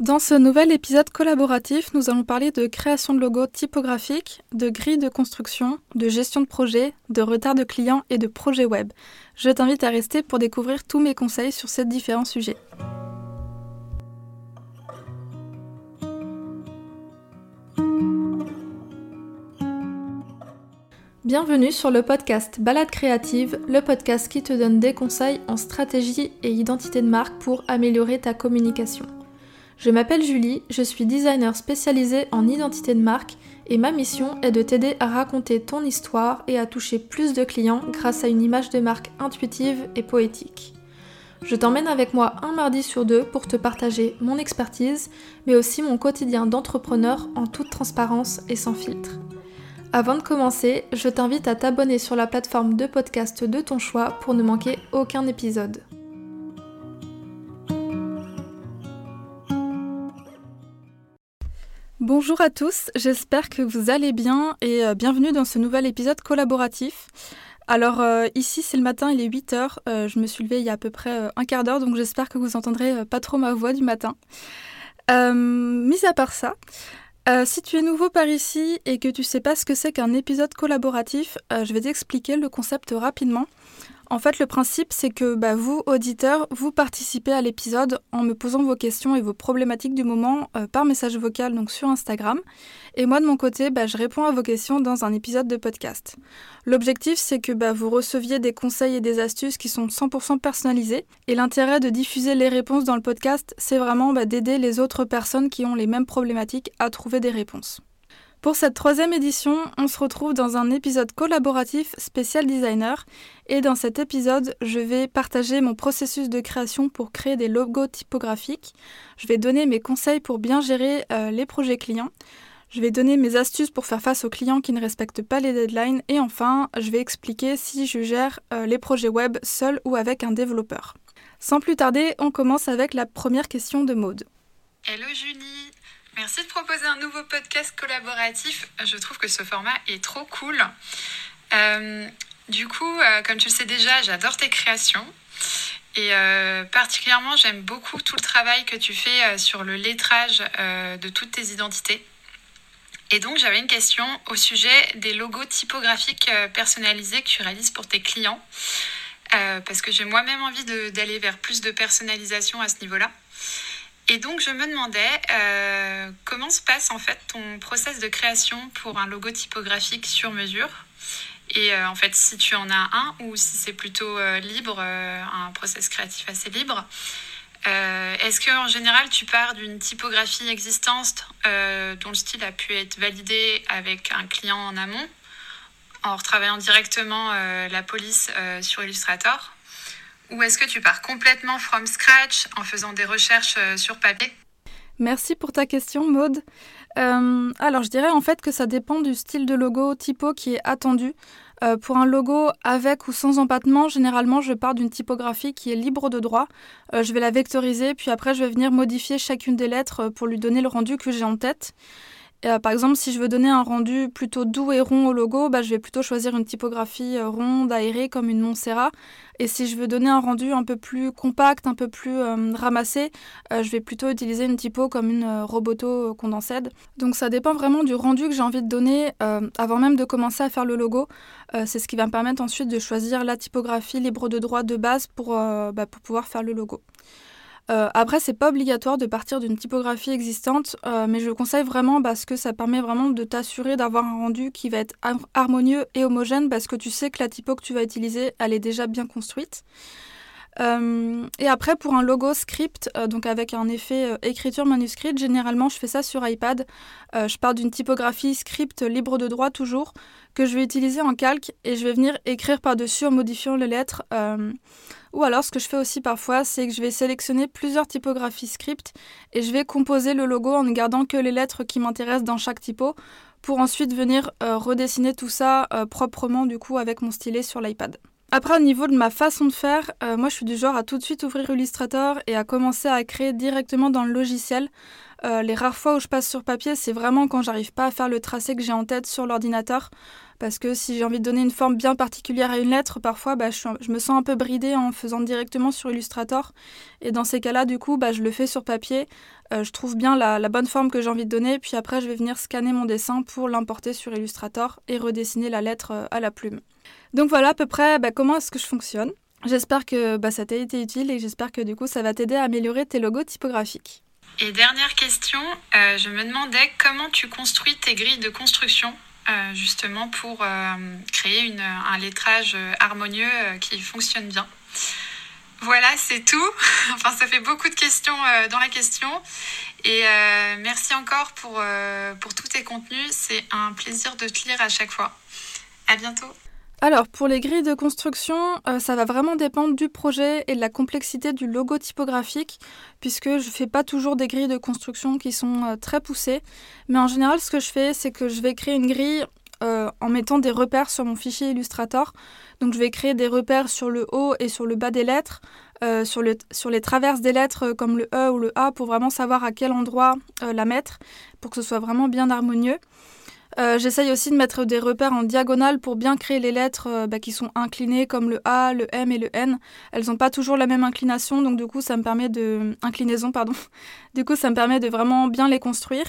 Dans ce nouvel épisode collaboratif, nous allons parler de création de logos typographiques, de grilles de construction, de gestion de projet, de retard de clients et de projets web. Je t'invite à rester pour découvrir tous mes conseils sur ces différents sujets. Bienvenue sur le podcast Balade créative, le podcast qui te donne des conseils en stratégie et identité de marque pour améliorer ta communication. Je m'appelle Julie, je suis designer spécialisée en identité de marque et ma mission est de t'aider à raconter ton histoire et à toucher plus de clients grâce à une image de marque intuitive et poétique. Je t'emmène avec moi un mardi sur deux pour te partager mon expertise, mais aussi mon quotidien d'entrepreneur en toute transparence et sans filtre. Avant de commencer, je t'invite à t'abonner sur la plateforme de podcast de ton choix pour ne manquer aucun épisode. Bonjour à tous, j'espère que vous allez bien et euh, bienvenue dans ce nouvel épisode collaboratif. Alors euh, ici c'est le matin, il est 8h, euh, je me suis levée il y a à peu près un quart d'heure donc j'espère que vous entendrez pas trop ma voix du matin. mis à part ça, si tu es nouveau par ici et que tu sais pas ce que c'est qu'un épisode collaboratif, je vais t'expliquer le concept rapidement. En fait, le principe, c'est que bah, vous, auditeurs, vous participez à l'épisode en me posant vos questions et vos problématiques du moment euh, par message vocal, donc sur Instagram. Et moi, de mon côté, bah, je réponds à vos questions dans un épisode de podcast. L'objectif, c'est que bah, vous receviez des conseils et des astuces qui sont 100% personnalisés. Et l'intérêt de diffuser les réponses dans le podcast, c'est vraiment d'aider les autres personnes qui ont les mêmes problématiques à trouver des réponses. Pour cette troisième édition, on se retrouve dans un épisode collaboratif spécial designer et dans cet épisode, je vais partager mon processus de création pour créer des logos typographiques. Je vais donner mes conseils pour bien gérer euh, les projets clients. Je vais donner mes astuces pour faire face aux clients qui ne respectent pas les deadlines et enfin, je vais expliquer si je gère euh, les projets web seul ou avec un développeur. Sans plus tarder, on commence avec la première question de Maude. Hello Julie, Merci de proposer un nouveau podcast collaboratif. Je trouve que ce format est trop cool. Euh, du coup, euh, comme tu le sais déjà, j'adore tes créations. Et euh, particulièrement, j'aime beaucoup tout le travail que tu fais sur le lettrage de toutes tes identités. Et donc, j'avais une question au sujet des logos typographiques personnalisés que tu réalises pour tes clients. parce que j'ai moi-même envie d'aller vers plus de personnalisation à ce niveau-là. Et donc je me demandais euh, comment se passe en fait ton process de création pour un logo typographique sur mesure? Et euh, en fait, si tu en as un ou si c'est plutôt euh, libre, un process créatif assez libre. Est-ce qu'en général, tu pars d'une typographie existante dont le style a pu être validé avec un client en amont, en retravaillant directement la police sur Illustrator? Ou est-ce que tu pars complètement from scratch en faisant des recherches euh, sur papier? Merci pour ta question, Maude. Euh, alors, je dirais en fait que ça dépend du style de logo typo qui est attendu. Euh, pour un logo avec ou sans empattement, généralement, je pars d'une typographie qui est libre de droit. je vais la vectoriser, puis après, je vais venir modifier chacune des lettres pour lui donner le rendu que j'ai en tête. Euh, par exemple, si je veux donner un rendu plutôt doux et rond au logo, bah, je vais plutôt choisir une typographie euh, ronde, aérée, comme une Montserrat. Et si je veux donner un rendu un peu plus compact, un peu plus euh, ramassé, je vais plutôt utiliser une typo comme une Roboto Condensed. Donc ça dépend vraiment du rendu que j'ai envie de donner avant même de commencer à faire le logo. C'est ce qui va me permettre ensuite de choisir la typographie libre de droit de base pour, bah, pour pouvoir faire le logo. Euh, après, c'est pas obligatoire de partir d'une typographie existante, euh, mais je conseille vraiment parce que ça permet vraiment de t'assurer d'avoir un rendu qui va être harmonieux et homogène parce que tu sais que la typo que tu vas utiliser, elle est déjà bien construite. Euh, et après, pour un logo script, donc avec un effet écriture manuscrite, généralement je fais ça sur iPad. je pars d'une typographie script libre de droit toujours, que je vais utiliser en calque et je vais venir écrire par-dessus en modifiant les lettres. Ou alors, ce que je fais aussi parfois, c'est que je vais sélectionner plusieurs typographies script et je vais composer le logo en ne gardant que les lettres qui m'intéressent dans chaque typo pour ensuite venir euh, redessiner tout ça euh, proprement du coup avec mon stylet sur l'iPad. Après, au niveau de ma façon de faire, euh, moi je suis du genre à tout de suite ouvrir Illustrator et à commencer à créer directement dans le logiciel. les rares fois où je passe sur papier, c'est vraiment quand j'arrive pas à faire le tracé que j'ai en tête sur l'ordinateur Parce que si j'ai envie de donner une forme bien particulière à une lettre, parfois bah, je, me sens un peu bridée en faisant directement sur Illustrator. Et dans ces cas-là, du coup, bah, je le fais sur papier. Euh, je trouve bien la, bonne forme que j'ai envie de donner. Puis après, je vais venir scanner mon dessin pour l'importer sur Illustrator et redessiner la lettre euh, à la plume. Donc voilà à peu près bah, comment est-ce que je fonctionne. J'espère que ça t'a été utile et j'espère que du coup ça va t'aider à améliorer tes logos typographiques. Et dernière question, euh, je me demandais comment tu construis tes grilles de construction euh, justement pour euh, créer un lettrage harmonieux qui fonctionne bien. Voilà, c'est tout. enfin, ça fait beaucoup de questions dans la question. Et merci encore pour, pour tous tes contenus. C'est un plaisir de te lire à chaque fois. À bientôt. Alors, pour les grilles de construction, euh, ça va vraiment dépendre du projet et de la complexité du logo typographique, puisque je ne fais pas toujours des grilles de construction qui sont euh, très poussées. Mais en général, ce que je fais, c'est que je vais créer une grille euh, en mettant des repères sur mon fichier Illustrator. Donc, je vais créer des repères sur le haut et sur le bas des lettres, sur, sur, les traverses des lettres comme le E ou le A, pour vraiment savoir à quel endroit la mettre, pour que ce soit vraiment bien harmonieux. Euh, j'essaye aussi de mettre des repères en diagonale pour bien créer les lettres euh, bah, qui sont inclinées comme le A, le M et le N. Elles n'ont pas toujours la même inclination, donc du coup ça me permet de inclinaison pardon. Du coup ça me permet de vraiment bien les construire.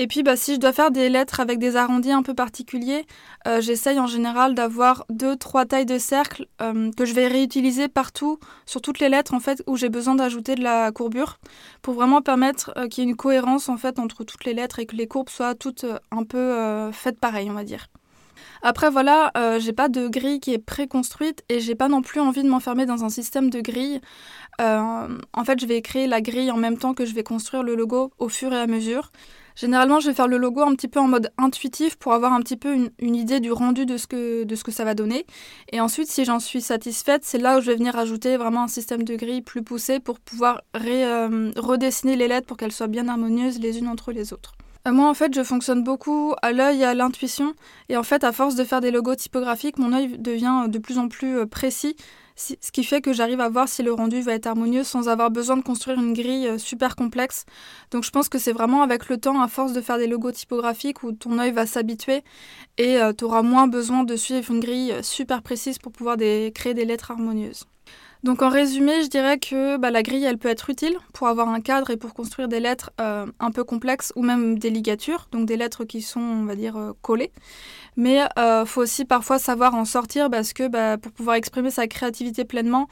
Et puis, bah, si je dois faire des lettres avec des arrondis un peu particuliers, euh, j'essaye en général d'avoir deux, trois tailles de cercle euh, que je vais réutiliser partout, sur toutes les lettres en fait, où j'ai besoin d'ajouter de la courbure, pour vraiment permettre euh, qu'il y ait une cohérence en fait entre toutes les lettres et que les courbes soient toutes un peu faites pareil, on va dire. Après voilà, j'ai pas de grille qui est préconstruite et j'ai pas non plus envie de m'enfermer dans un système de grille. en fait, je vais créer la grille en même temps que je vais construire le logo au fur et à mesure. Généralement, je vais faire le logo un petit peu en mode intuitif pour avoir un petit peu une, idée du rendu de ce, que, de ce que ça va donner. Et ensuite, si j'en suis satisfaite, c'est là où je vais venir ajouter vraiment un système de grille plus poussé pour pouvoir euh, redessiner les lettres pour qu'elles soient bien harmonieuses les unes entre les autres. Euh, moi, en fait, je fonctionne beaucoup à l'œil et à l'intuition. Et en fait, à force de faire des logos typographiques, mon œil devient de plus en plus euh, précis ce qui fait que j'arrive à voir si le rendu va être harmonieux sans avoir besoin de construire une grille euh, super complexe. Donc je pense que c'est vraiment avec le temps, à force de faire des logos typographiques, où ton œil va s'habituer et euh, tu auras moins besoin de suivre une grille euh, super précise pour pouvoir créer des lettres harmonieuses. Donc en résumé, je dirais que bah, la grille, elle peut être utile pour avoir un cadre et pour construire des lettres un peu complexes ou même des ligatures, donc des lettres qui sont, on va dire, collées. Mais il euh, faut aussi parfois savoir en sortir parce que bah, pour pouvoir exprimer sa créativité pleinement,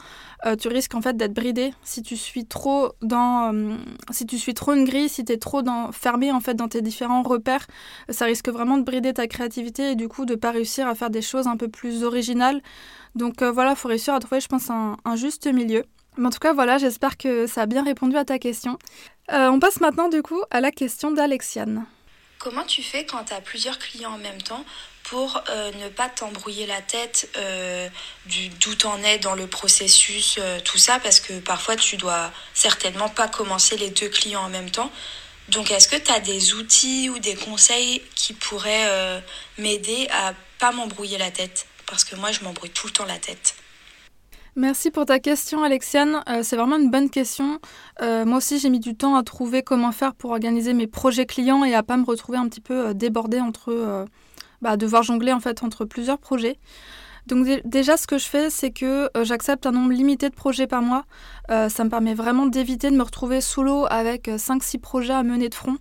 euh, tu risques en fait d'être bridé si tu suis trop dans, euh, si tu suis trop une grille, si tu es trop fermé en fait dans tes différents repères, ça risque vraiment de brider ta créativité et du coup de pas réussir à faire des choses un peu plus originales. Donc voilà, il faut réussir à trouver, je pense, un, juste milieu. Mais en tout cas, voilà, j'espère que ça a bien répondu à ta question. on passe maintenant du coup à la question d'Alexiane. Comment tu fais quand tu as plusieurs clients en même temps pour euh, ne pas t'embrouiller la tête euh, d'où t'en es dans le processus, euh, tout ça, parce que parfois tu dois certainement pas commencer les deux clients en même temps. Donc est-ce que tu as des outils ou des conseils qui pourraient m'aider à pas m'embrouiller la tête? Parce que moi je m'embrouille tout le temps la tête. Merci pour ta question, Alexiane. c'est vraiment une bonne question. moi aussi, j'ai mis du temps à trouver comment faire pour organiser mes projets clients et à pas me retrouver un petit peu débordée entre bah, devoir jongler en fait entre plusieurs projets. Donc déjà, ce que je fais, c'est que euh, j'accepte un nombre limité de projets par mois. Euh, ça me permet vraiment d'éviter de me retrouver sous l'eau avec 5-6 euh, projets à mener de front.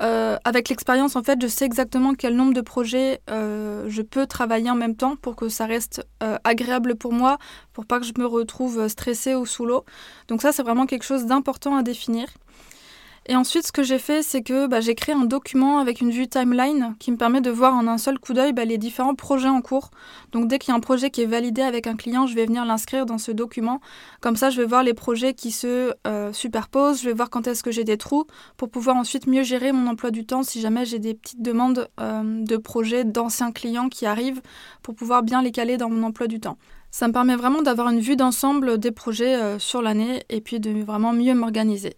Avec l'expérience, en fait, je sais exactement quel nombre de projets je peux travailler en même temps pour que ça reste agréable pour moi, pour pas que je me retrouve stressée ou sous l'eau. Donc ça, c'est vraiment quelque chose d'important à définir. Et ensuite, ce que j'ai fait, c'est que bah, j'ai créé un document avec une vue timeline qui me permet de voir en un seul coup d'œil bah, les différents projets en cours. Donc dès qu'il y a un projet qui est validé avec un client, je vais venir l'inscrire dans ce document. Comme ça, je vais voir les projets qui se euh, superposent, je vais voir quand est-ce que j'ai des trous pour pouvoir ensuite mieux gérer mon emploi du temps si jamais j'ai des petites demandes euh, de projets d'anciens clients qui arrivent pour pouvoir bien les caler dans mon emploi du temps. Ça me permet vraiment d'avoir une vue d'ensemble des projets euh, sur l'année et puis de vraiment mieux m'organiser.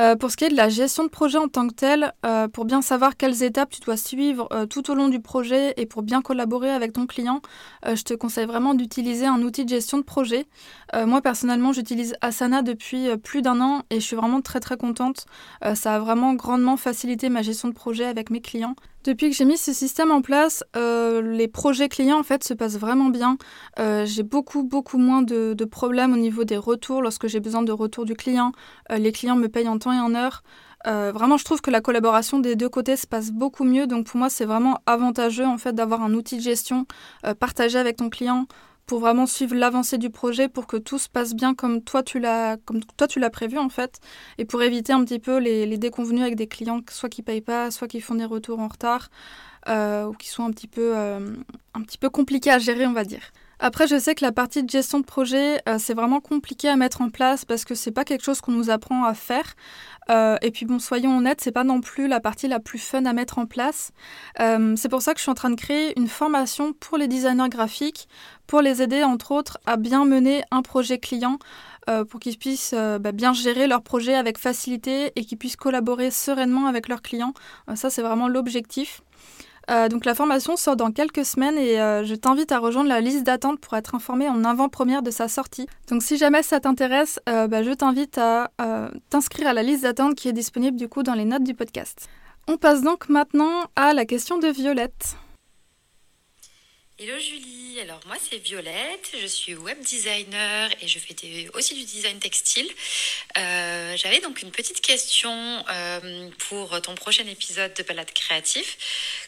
Euh, pour ce qui est de la gestion de projet en tant que tel, euh, pour bien savoir quelles étapes tu dois suivre euh, tout au long du projet et pour bien collaborer avec ton client, je te conseille vraiment d'utiliser un outil de gestion de projet. moi personnellement, j'utilise Asana depuis plus d'un an et je suis vraiment très très contente. ça a vraiment grandement facilité ma gestion de projet avec mes clients. Depuis que j'ai mis ce système en place, les projets clients en fait se passent vraiment bien. j'ai beaucoup beaucoup moins de, problèmes au niveau des retours lorsque j'ai besoin de retour du client. les clients me payent en temps et en heure. Euh, vraiment, je trouve que la collaboration des deux côtés se passe beaucoup mieux. Donc pour moi, c'est vraiment avantageux en fait d'avoir un outil de gestion euh, partagé avec ton client pour vraiment suivre l'avancée du projet, pour que tout se passe bien comme toi tu l'as comme toi tu l'as prévu en fait, et pour éviter un petit peu les, les déconvenus avec des clients, soit qui payent pas, soit qui font des retours en retard, euh, ou qui sont un petit peu un petit peu compliqués à gérer, on va dire. Après, je sais que la partie de gestion de projet, euh, c'est vraiment compliqué à mettre en place parce que c'est pas quelque chose qu'on nous apprend à faire. Euh, et puis bon, soyons honnêtes, c'est pas non plus la partie la plus fun à mettre en place. Euh, c'est pour ça que je suis en train de créer une formation pour les designers graphiques, pour les aider entre autres à bien mener un projet client. pour qu'ils puissent bah, bien gérer leur projet avec facilité et qu'ils puissent collaborer sereinement avec leurs clients. ça, c'est vraiment l'objectif. Euh, donc la formation sort dans quelques semaines et euh, je t'invite à rejoindre la liste d'attente pour être informé en avant-première de sa sortie. Donc si jamais ça t'intéresse, euh, bah, je t'invite à t'inscrire à la liste d'attente qui est disponible du coup dans les notes du podcast. On passe donc maintenant à la question de Violette. Hello Julie, alors moi c'est Violette, je suis web designer et je fais aussi du design textile. J'avais donc une petite question pour ton prochain épisode de Balade Créatif.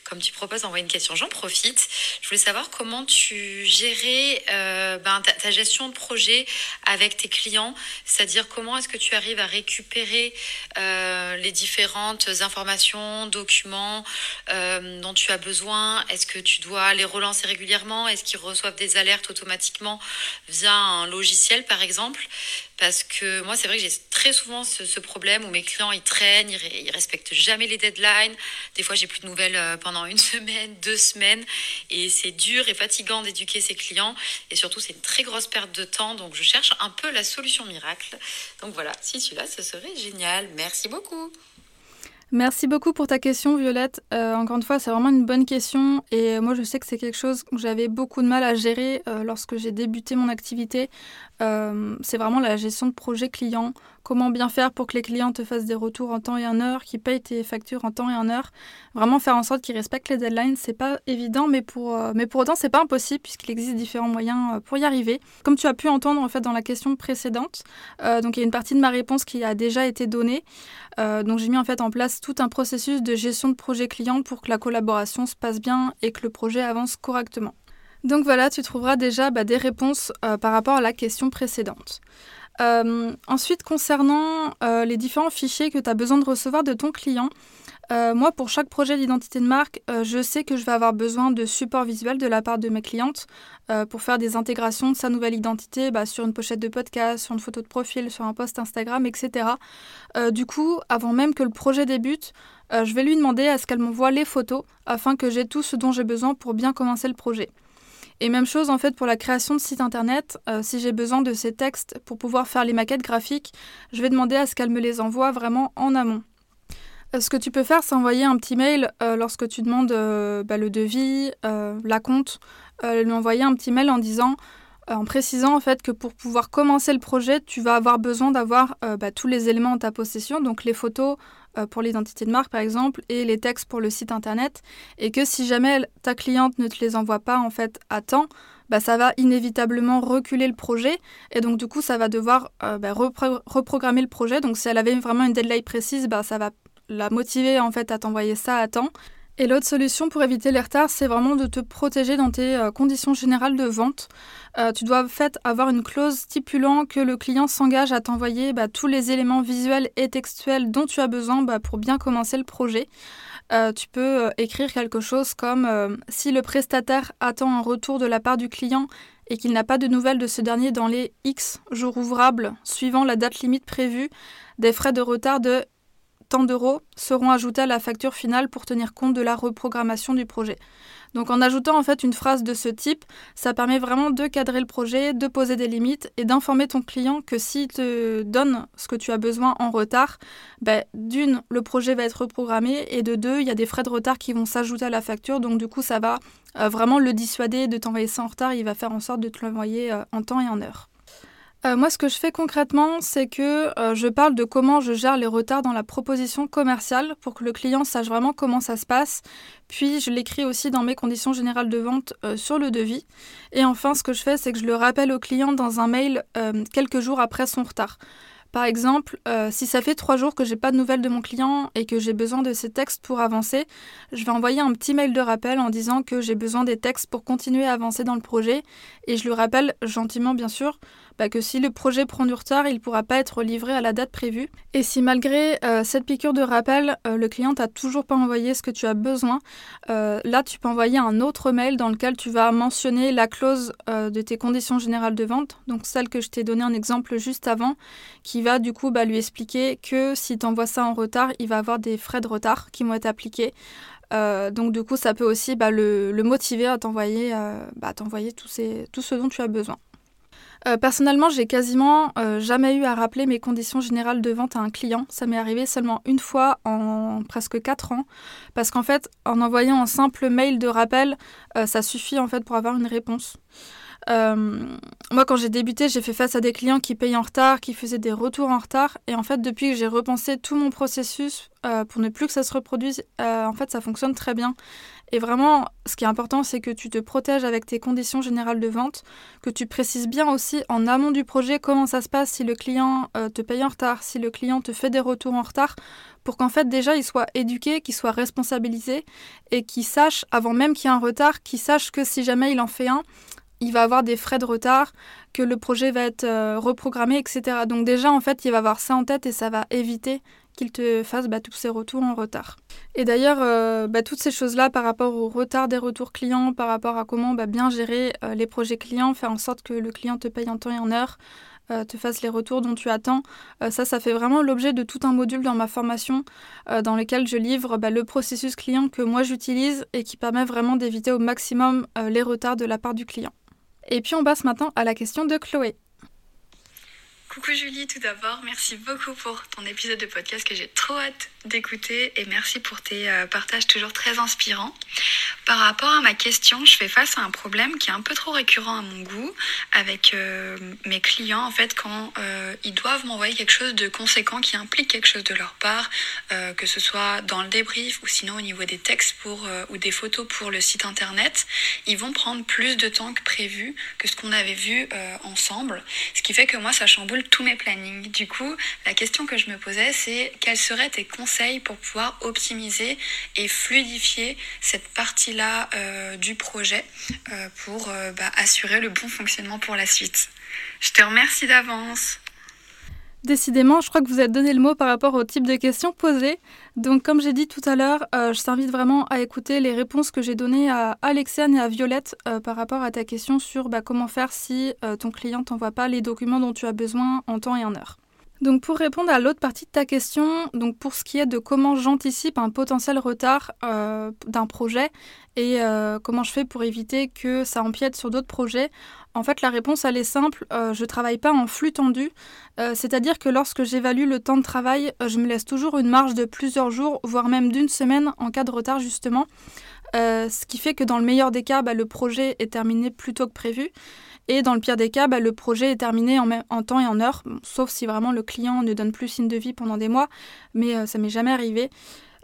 Comme tu proposes d'envoyer une question, j'en profite. Je voulais savoir comment tu gérais euh, ben, ta, gestion de projet avec tes clients, c'est-à-dire comment est-ce que tu arrives à récupérer les différentes informations, documents dont tu as besoin? Est-ce que tu dois les relancer régulièrement? Est-ce qu'ils reçoivent des alertes automatiquement via un logiciel, par exemple? Parce que moi, c'est vrai que j'ai très souvent ce, problème où mes clients, ils traînent, ils, respectent jamais les deadlines. Des fois, j'ai plus de nouvelles euh, pendant une semaine, deux semaines. Et c'est dur et fatigant d'éduquer ces clients. Et surtout, c'est une très grosse perte de temps. Donc, je cherche un peu la solution miracle. Donc voilà, si tu l'as, ce serait génial. Merci beaucoup. Merci beaucoup pour ta question, Violette. Euh, encore une fois, c'est vraiment une bonne question. Et moi, je sais que c'est quelque chose que j'avais beaucoup de mal à gérer euh, lorsque j'ai débuté mon activité. Euh, c'est vraiment la gestion de projet client. Comment bien faire pour que les clients te fassent des retours en temps et en heure, qu'ils payent tes factures en temps et en heure. Vraiment faire en sorte qu'ils respectent les deadlines, c'est pas évident, mais pour, mais pour autant, c'est pas impossible puisqu'il existe différents moyens pour y arriver. Comme tu as pu entendre en fait dans la question précédente, donc il y a une partie de ma réponse qui a déjà été donnée. donc j'ai mis en fait en place tout un processus de gestion de projet client pour que la collaboration se passe bien et que le projet avance correctement. Donc voilà, tu trouveras déjà bah, des réponses euh, par rapport à la question précédente. Euh, ensuite, concernant euh, les différents fichiers que tu as besoin de recevoir de ton client, euh, moi, pour chaque projet d'identité de marque, euh, je sais que je vais avoir besoin de support visuel de la part de mes clientes euh, pour faire des intégrations de sa nouvelle identité bah, sur une pochette de podcast, sur une photo de profil, sur un post Instagram, etc. du coup, avant même que le projet débute, je vais lui demander à ce qu'elle m'envoie les photos afin que j'ai tout ce dont j'ai besoin pour bien commencer le projet. Et même chose en fait pour la création de site internet. si j'ai besoin de ces textes pour pouvoir faire les maquettes graphiques, je vais demander à ce qu'elle me les envoie vraiment en amont. Euh, ce que tu peux faire, c'est envoyer un petit mail euh, lorsque tu demandes euh, bah, le devis, la compte, lui envoyer un petit mail en disant, en précisant en fait que pour pouvoir commencer le projet, tu vas avoir besoin d'avoir bah, tous les éléments en ta possession, donc les photos pour l'identité de marque par exemple et les textes pour le site internet, et que si jamais ta cliente ne te les envoie pas en fait à temps, bah, ça va inévitablement reculer le projet et donc du coup ça va devoir reprogrammer le projet. Donc si elle avait vraiment une deadline précise, bah, ça va la motiver en fait à t'envoyer ça à temps. Et l'autre solution pour éviter les retards, c'est vraiment de te protéger dans tes euh, conditions générales de vente. Euh, tu dois en fait avoir une clause stipulant que le client s'engage à t'envoyer bah, tous les éléments visuels et textuels dont tu as besoin bah, pour bien commencer le projet. Euh, tu peux écrire quelque chose comme si le prestataire attend un retour de la part du client et qu'il n'a pas de nouvelles de ce dernier dans les X jours ouvrables suivant la date limite prévue, des frais de retard de tant d'euros seront ajoutés à la facture finale pour tenir compte de la reprogrammation du projet. Donc en ajoutant en fait une phrase de ce type, ça permet vraiment de cadrer le projet, de poser des limites et d'informer ton client que s'il te donne ce que tu as besoin en retard, ben, d'une, le projet va être reprogrammé et de deux, il y a des frais de retard qui vont s'ajouter à la facture. Donc du coup, ça va euh, vraiment le dissuader de t'envoyer ça en retard. Il va faire en sorte de te l'envoyer euh, en temps et en heure. Euh, moi, ce que je fais concrètement, c'est que euh, je parle de comment je gère les retards dans la proposition commerciale pour que le client sache vraiment comment ça se passe. Puis, je l'écris aussi dans mes conditions générales de vente euh, sur le devis. Et enfin, ce que je fais, c'est que je le rappelle au client dans un mail quelques jours après son retard. Par exemple, si ça fait trois jours que j'ai pas de nouvelles de mon client et que j'ai besoin de ces textes pour avancer, je vais envoyer un petit mail de rappel en disant que j'ai besoin des textes pour continuer à avancer dans le projet et je lui rappelle gentiment bien sûr bah, que si le projet prend du retard, il ne pourra pas être livré à la date prévue. Et si malgré euh, cette piqûre de rappel, euh, le client t'a toujours pas envoyé ce que tu as besoin, euh, là tu peux envoyer un autre mail dans lequel tu vas mentionner la clause de tes conditions générales de vente, donc celle que je t'ai donnée en exemple juste avant, qui va du coup bah, lui expliquer que si tu envoies ça en retard, il va avoir des frais de retard qui vont être appliqués. donc du coup, ça peut aussi bah, le, motiver à t'envoyer tout ce dont tu as besoin. Euh, personnellement, j'ai quasiment euh, jamais eu à rappeler mes conditions générales de vente à un client. Ça m'est arrivé seulement une fois en presque 4 ans. Parce qu'en fait, en envoyant un simple mail de rappel, euh, ça suffit en fait pour avoir une réponse. moi, quand j'ai débuté, j'ai fait face à des clients qui payaient en retard, qui faisaient des retours en retard. Et en fait, depuis que j'ai repensé tout mon processus pour ne plus que ça se reproduise, en fait, ça fonctionne très bien. Et vraiment, ce qui est important, c'est que tu te protèges avec tes conditions générales de vente, que tu précises bien aussi en amont du projet comment ça se passe si le client euh, te paye en retard, si le client te fait des retours en retard, pour qu'en fait déjà il soit éduqué, qu'il soit responsabilisé et qu'il sache, avant même qu'il y ait un retard, qu'il sache que si jamais il en fait un, il va avoir des frais de retard, que le projet va être euh, reprogrammé, etc. Donc déjà, en fait, il va avoir ça en tête et ça va éviter qu'il te fasse bah, tous ces retours en retard. Et d'ailleurs, euh, bah, toutes ces choses-là par rapport au retard des retours clients, par rapport à comment bah, bien gérer euh, les projets clients, faire en sorte que le client te paye en temps et en heure, euh, te fasse les retours dont tu attends, ça, ça fait vraiment l'objet de tout un module dans ma formation dans lequel je livre le processus client que moi j'utilise et qui permet vraiment d'éviter au maximum les retards de la part du client. Et puis on passe maintenant à la question de Chloé. Coucou Julie, tout d'abord, merci beaucoup pour ton épisode de podcast que j'ai trop hâte d'écouter et merci pour tes euh, partages toujours très inspirants. Par rapport à ma question, je fais face à un problème qui est un peu trop récurrent à mon goût avec euh, mes clients en fait quand euh, ils doivent m'envoyer quelque chose de conséquent qui implique quelque chose de leur part, que ce soit dans le débrief ou sinon au niveau des textes pour ou des photos pour le site internet, ils vont prendre plus de temps que prévu que ce qu'on avait vu ensemble, ce qui fait que moi ça chamboule tous mes plannings. Du coup, la question que je me posais, c'est quels seraient tes conseils pour pouvoir optimiser et fluidifier cette partie-là euh, du projet euh, pour euh, bah, assurer le bon fonctionnement pour la suite. Je te remercie d'avance. Décidément, je crois que vous avez donné le mot par rapport au type de questions posées. Donc, comme j'ai dit tout à l'heure, euh, je t'invite vraiment à écouter les réponses que j'ai données à Alexiane et à Violette euh, par rapport à ta question sur bah, comment faire si euh, ton client t'envoie pas les documents dont tu as besoin en temps et en heure. Donc pour répondre à l'autre partie de ta question, donc pour ce qui est de comment j'anticipe un potentiel retard d'un projet et comment je fais pour éviter que ça empiète sur d'autres projets, en fait, la réponse, elle est simple. Euh, je travaille pas en flux tendu. Euh, c'est-à-dire que lorsque j'évalue le temps de travail, euh, je me laisse toujours une marge de plusieurs jours, voire même d'une semaine en cas de retard, justement. Ce qui fait que dans le meilleur des cas, bah, le projet est terminé plus tôt que prévu. Et dans le pire des cas, bah, le projet est terminé en, temps et en heure, sauf si vraiment le client ne donne plus signe de vie pendant des mois. Mais ça m'est jamais arrivé.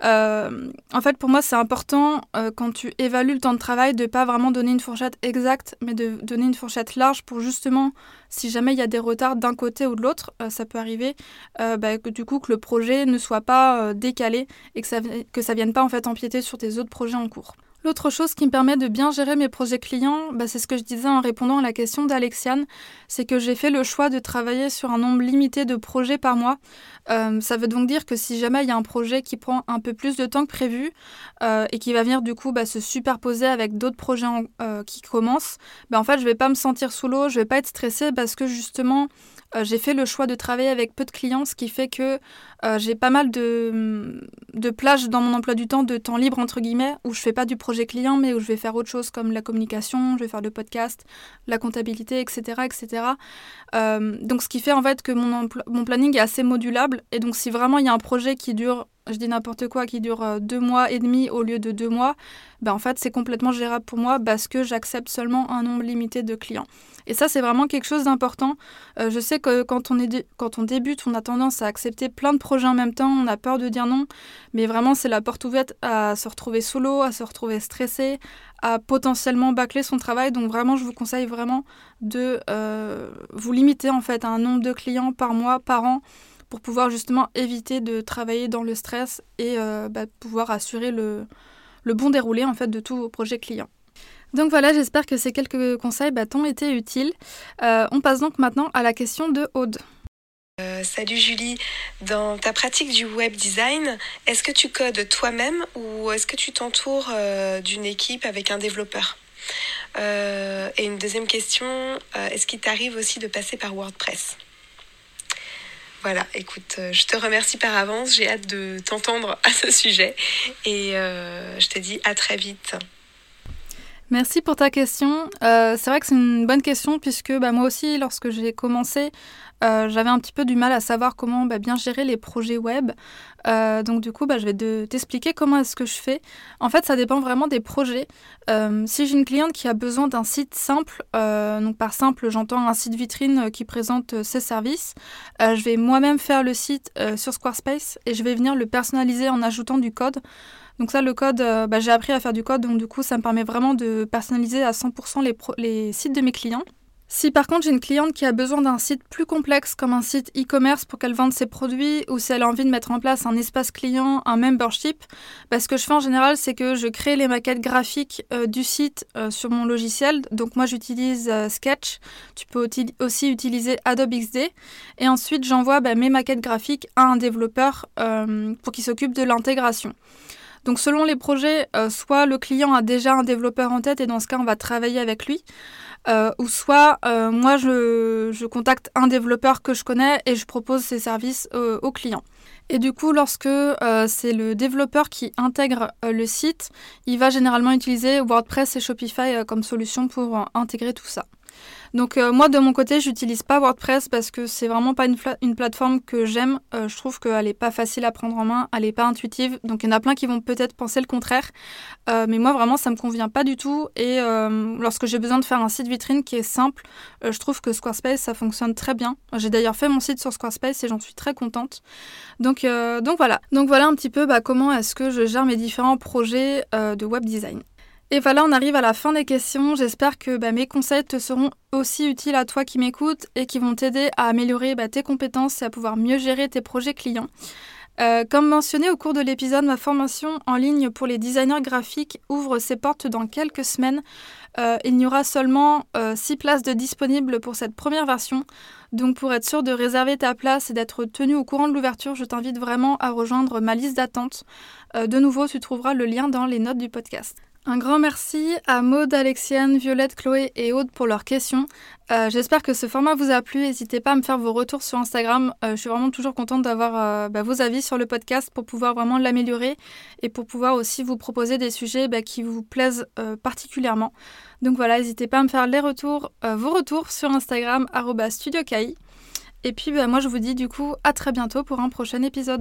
Euh, en fait, pour moi, c'est important euh, quand tu évalues le temps de travail de pas vraiment donner une fourchette exacte, mais de donner une fourchette large pour justement, si jamais il y a des retards d'un côté ou de l'autre, euh, ça peut arriver, bah, que du coup que le projet ne soit pas décalé et que ça que vienne pas en fait empiéter sur tes autres projets en cours. L'autre chose qui me permet de bien gérer mes projets clients, bah, c'est ce que je disais en répondant à la question d'Alexiane, c'est que j'ai fait le choix de travailler sur un nombre limité de projets par mois. Euh, ça veut donc dire que si jamais il y a un projet qui prend un peu plus de temps que prévu euh, et qui va venir du coup bah, se superposer avec d'autres projets euh, qui commencent, bah, en fait je vais pas me sentir sous l'eau, je vais pas être stressée parce que justement euh, j'ai fait le choix de travailler avec peu de clients, ce qui fait que euh, j'ai pas mal de, de plages dans mon emploi du temps, de temps libre entre guillemets, où je fais pas du projet client, mais où je vais faire autre chose comme la communication, je vais faire le podcast, la comptabilité, etc. etc. Euh, donc ce qui fait en fait que mon, mon planning est assez modulable, et donc si vraiment il y a un projet qui dure je dis n'importe quoi, qui dure deux mois et demi au lieu de deux mois, ben en fait c'est complètement gérable pour moi parce que j'accepte seulement un nombre limité de clients. Et ça, c'est vraiment quelque chose d'important. Euh, je sais que quand on, est quand on débute, on a tendance à accepter plein de projets en même temps, on a peur de dire non, mais vraiment, c'est la porte ouverte à se retrouver solo, à se retrouver stressé, à potentiellement bâcler son travail. Donc vraiment, je vous conseille vraiment de euh, vous limiter en fait à un nombre de clients par mois, par an, pour pouvoir justement éviter de travailler dans le stress et euh, bah, pouvoir assurer le, bon déroulé en fait de tous vos projets clients. Donc voilà, j'espère que ces quelques conseils bah, t'ont été utiles. Euh, on passe donc maintenant à la question de Aude. Euh, salut Julie, dans ta pratique du web design, est-ce que tu codes toi-même ou est-ce que tu t'entoures d'une équipe avec un développeur? Et une deuxième question, est-ce qu'il t'arrive aussi de passer par WordPress? Voilà, écoute, je te remercie par avance, j'ai hâte de t'entendre à ce sujet et je te dis à très vite. Merci pour ta question. Euh, c'est vrai que c'est une bonne question puisque bah, moi aussi, lorsque j'ai commencé, euh, j'avais un petit peu du mal à savoir comment bah, bien gérer les projets web. Euh, donc du coup, bah, je vais t'expliquer comment est-ce que je fais. En fait, ça dépend vraiment des projets. si j'ai une cliente qui a besoin d'un site simple, donc par simple, j'entends un site vitrine qui présente ses services, je vais moi-même faire le site sur Squarespace et je vais venir le personnaliser en ajoutant du code. Donc ça, le code, euh, bah, j'ai appris à faire du code, donc du coup, ça me permet vraiment de personnaliser à 100% les, sites de mes clients. Si par contre j'ai une cliente qui a besoin d'un site plus complexe comme un site e-commerce pour qu'elle vende ses produits ou si elle a envie de mettre en place un espace client, un membership, bah, ce que je fais en général c'est que je crée les maquettes graphiques euh, du site euh, sur mon logiciel. Donc moi j'utilise Sketch, tu peux aussi utiliser Adobe XD et ensuite j'envoie bah, mes maquettes graphiques à un développeur pour qu'il s'occupe de l'intégration. Donc selon les projets, euh, soit le client a déjà un développeur en tête et dans ce cas on va travailler avec lui, euh, ou soit euh, moi je, contacte un développeur que je connais et je propose ses services au client. Et du coup, lorsque c'est le développeur qui intègre le site, il va généralement utiliser WordPress et Shopify comme solution pour intégrer tout ça. Donc euh, moi de mon côté, j'utilise pas WordPress parce que c'est vraiment pas une, plateforme que j'aime. Euh, je trouve qu'elle est pas facile à prendre en main, elle est pas intuitive. Donc il y en a plein qui vont peut-être penser le contraire, euh, mais moi vraiment ça me convient pas du tout. Et lorsque j'ai besoin de faire un site vitrine qui est simple, je trouve que Squarespace ça fonctionne très bien. J'ai d'ailleurs fait mon site sur Squarespace et j'en suis très contente. Donc donc voilà. Donc voilà un petit peu bah, comment est-ce que je gère mes différents projets de web design. Et voilà, on arrive à la fin des questions. J'espère que bah, mes conseils te seront aussi utiles à toi qui m'écoutes et qui vont t'aider à améliorer bah, tes compétences et à pouvoir mieux gérer tes projets clients. Euh, comme mentionné au cours de l'épisode, ma formation en ligne pour les designers graphiques ouvre ses portes dans quelques semaines. Euh, il n'y aura seulement 6 euh, places de disponibles pour cette première version. Donc pour être sûr de réserver ta place et d'être tenu au courant de l'ouverture, je t'invite vraiment à rejoindre ma liste d'attente. de nouveau, tu trouveras le lien dans les notes du podcast. Un grand merci à Maude, Alexiane, Violette, Chloé et Aude pour leurs questions. Euh, j'espère que ce format vous a plu. N'hésitez pas à me faire vos retours sur Instagram. Euh, je suis vraiment toujours contente d'avoir euh, bah, vos avis sur le podcast pour pouvoir vraiment l'améliorer et pour pouvoir aussi vous proposer des sujets bah, qui vous plaisent particulièrement. Donc voilà, n'hésitez pas à me faire vos retours sur Instagram @studiokai. Et puis bah, moi je vous dis du coup à très bientôt pour un prochain épisode.